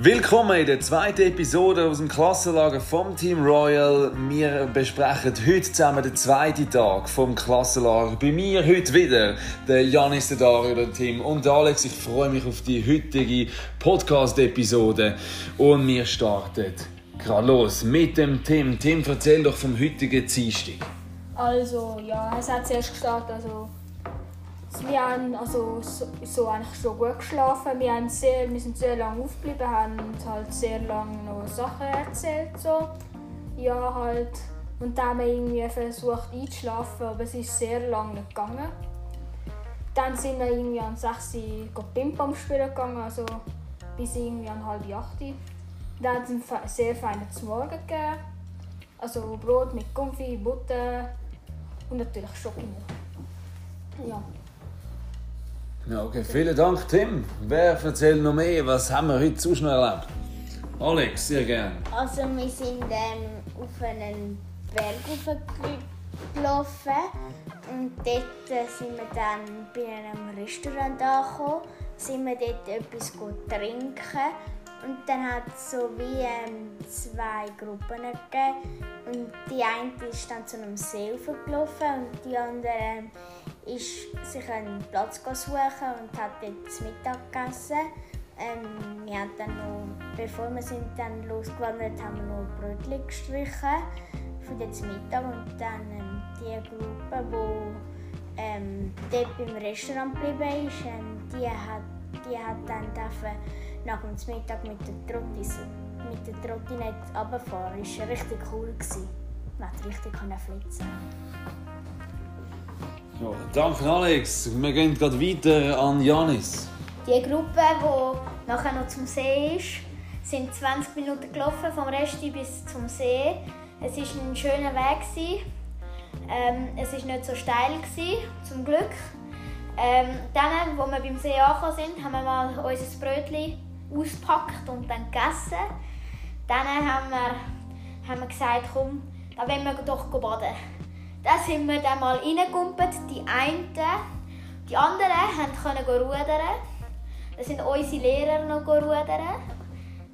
Willkommen in der zweiten Episode aus dem Klassenlager vom Team Royal. Wir besprechen heute zusammen den zweiten Tag vom Klassenlager. Bei mir heute wieder der Janis, der Dario, der Tim und Alex. Ich freue mich auf die heutige Podcast-Episode. Und wir starten gerade los mit dem Tim. Tim, erzähl doch vom heutigen Dienstag. Also, ja, es hat zuerst gestartet, also wir haben also so, so, eigentlich schon gut geschlafen. Wir, haben sehr, wir sind sehr lange aufgeblieben, haben halt sehr lange noch Sachen erzählt. So. Ja, halt. Und dann haben wir irgendwie versucht einzuschlafen, aber es ist sehr lange nicht gegangen. Dann sind wir irgendwie an 6 Uhr Ping-Pong spielen gegangen, also bis irgendwie an halb 8 Dann hat es einen sehr feinen Morgen gegeben. Also Brot mit Konfi, Butter und natürlich Schokolade. Ja. Ja, okay. Vielen Dank, Tim. Wer erzählt noch mehr? Was haben wir heute so schnell erlebt? Alex, sehr gerne. Also wir sind dann auf einen Berg gelaufen und dort sind wir dann bei einem Restaurant angekommen, sind wir dort etwas trinken und dann hat es so wie ähm, zwei Gruppen gegeben und die eine ist dann zu einem See gelaufen und die andere ist sich einen Platz suchen und hat zu Mittag gegessen. Ähm, wir haben dann noch, bevor wir sind dann losgewandert haben wir noch Brötchen gestrichen für den Mittag und dann ähm, die Gruppe, die ähm, dort beim Restaurant geblieben ist, ähm, die, hat, die hat dann dürfen nach dem Mittag mit der Trottis mit der Trottinette runterfahren. Das war richtig cool. Man konnte richtig flitzen. Ja, danke Alex. Wir gehen gerade weiter an Janis. Die Gruppe, die nachher noch zum See ist, sind 20 Minuten gelaufen vom Resti bis zum See. Es war ein schöner Weg. Ähm, es war nicht so steil, zum Glück. Ähm, dann, als wir beim See angekommen sind, haben wir mal unser Brötchen ausgepackt und dann gegessen. Dann haben wir, haben wir gesagt, komm, da wollen wir doch baden. Da sind wir dann mal reingegumpelt. Die einen, die anderen können rudern. Da sind unsere Lehrer noch rudern.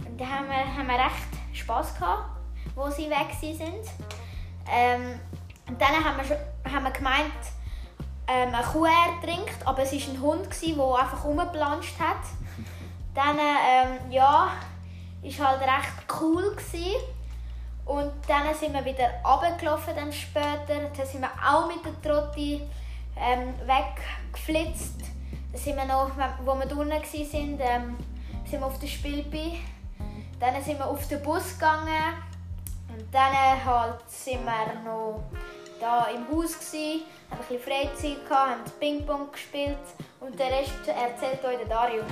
Und da haben wir, haben wir recht Spass gehabt, wo sie weg sind. Ähm, und dann haben wir, haben wir gemeint, ähm, eine Kuh ertrinkt, aber es war ein Hund, der einfach rumgeplanscht hat. Dann, ähm, ja, war halt recht cool. Gewesen. Und dann sind wir wieder runtergelaufen dann später. Dann sind wir auch mit der Trotti ähm, weggeflitzt. Dann sind wir noch, wo wir drinnen waren, ähm, sind wir auf der Spielbi. Dann sind wir auf den Bus gegangen. Und dann halt sind wir noch da im Haus gsi, haben ein bisschen Freizeit gehabt, haben Ping-Pong gespielt und den Rest erzählt euch der Dario.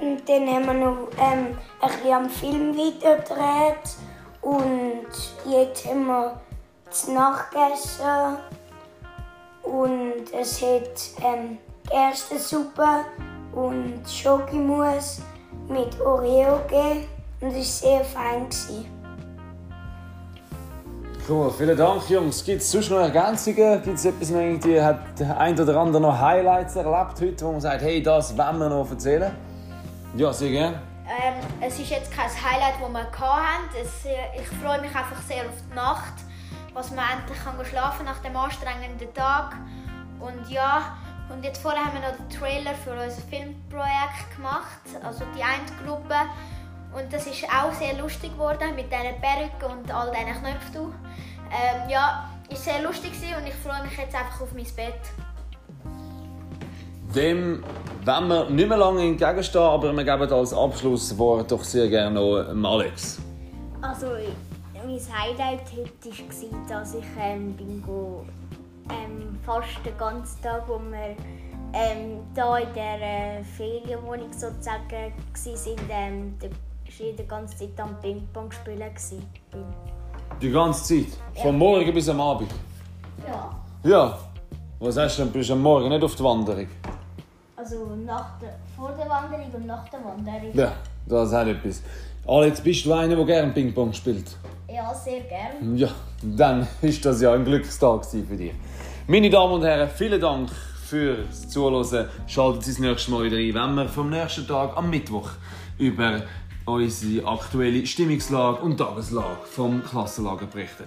Und dann haben wir noch ähm, ein bisschen am Filmvideo gedreht und jetzt wir zu Nacht gegessen und es hat ähm, Gerstensuppe und Schokimus mit Oreo gegeben und es war sehr fein. Gewesen. Cool, vielen Dank, Jungs. Gibt es sonst noch Ergänzungen? Gibt es etwas, die hat der ein oder andere noch Highlights erlebt heute, wo man sagt, hey, das wollen wir noch erzählen? Ja, sehr gerne. Ähm, es ist jetzt kein Highlight, das wir hatten. Es, äh, ich freue mich einfach sehr auf die Nacht, was man endlich kann schlafen nach dem anstrengenden Tag. Und ja, und jetzt vorher haben wir noch den Trailer für unser Filmprojekt gemacht, also die eine Gruppe. Und das ist auch sehr lustig geworden mit diesen Perücken und all diesen Knöpfen. Ähm, ja, ist sehr lustig und ich freue mich jetzt einfach auf mein Bett. Dem wollen wir nicht mehr lange entgegenstehen, aber wir geben als Abschlusswort doch sehr gerne noch Alex. Also, mein Highlight war, dass ich ähm, Bingo ähm, fast den ganzen Tag, wo wir ähm, hier in der Ferienwohnung sozusagen waren, ähm, die ganze Zeit am Ping-Pong spielen Die ganze Zeit? Von ja. morgen bis am Abend? Ja. Ja? Was hast du denn? Bist du am Morgen nicht auf der Wanderung? Also nach der, vor der Wanderung und nach der Wanderung. Ja, das hat etwas. Alex, bist du einer, der gerne Ping-Pong spielt? Ja, sehr gerne. Ja, dann ist das ja ein Glückstag für dich. Meine Damen und Herren, vielen Dank fürs Zuhören. Schaltet Sie das nächste Mal wieder ein, wenn wir vom nächsten Tag am Mittwoch über unsere aktuelle Stimmungslage und Tageslage vom Klassenlager berichten.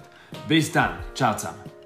Bis dann. Ciao zusammen.